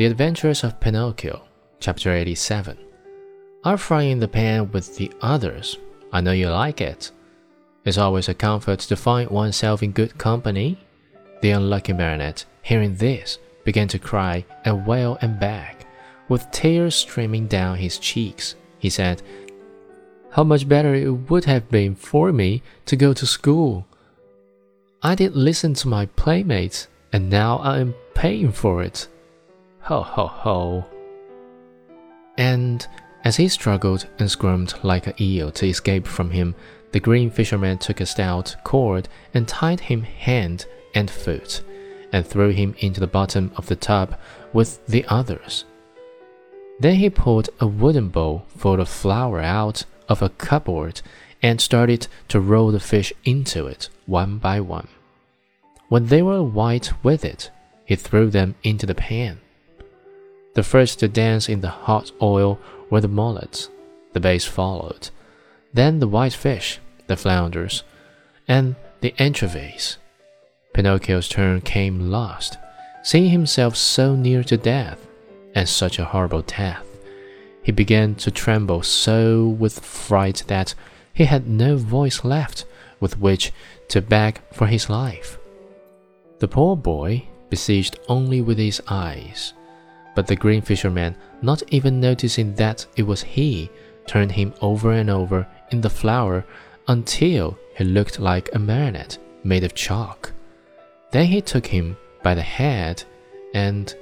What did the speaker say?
The Adventures of Pinocchio, Chapter 87. Are frying the pan with the others. I know you like it. It's always a comfort to find oneself in good company. The unlucky marionette, hearing this, began to cry and wail and beg. With tears streaming down his cheeks, he said, How much better it would have been for me to go to school. I did listen to my playmates, and now I am paying for it. Ho ho ho. And as he struggled and squirmed like an eel to escape from him, the green fisherman took a stout cord and tied him hand and foot, and threw him into the bottom of the tub with the others. Then he pulled a wooden bowl full of flour out of a cupboard and started to roll the fish into it one by one. When they were white with it, he threw them into the pan. The first to dance in the hot oil were the mullets. The bass followed. Then the white fish, the flounders, and the anchovies. Pinocchio's turn came last. Seeing himself so near to death, and such a horrible death, he began to tremble so with fright that he had no voice left with which to beg for his life. The poor boy, besieged only with his eyes, but the green fisherman, not even noticing that it was he, turned him over and over in the flour until he looked like a marionette made of chalk. Then he took him by the head and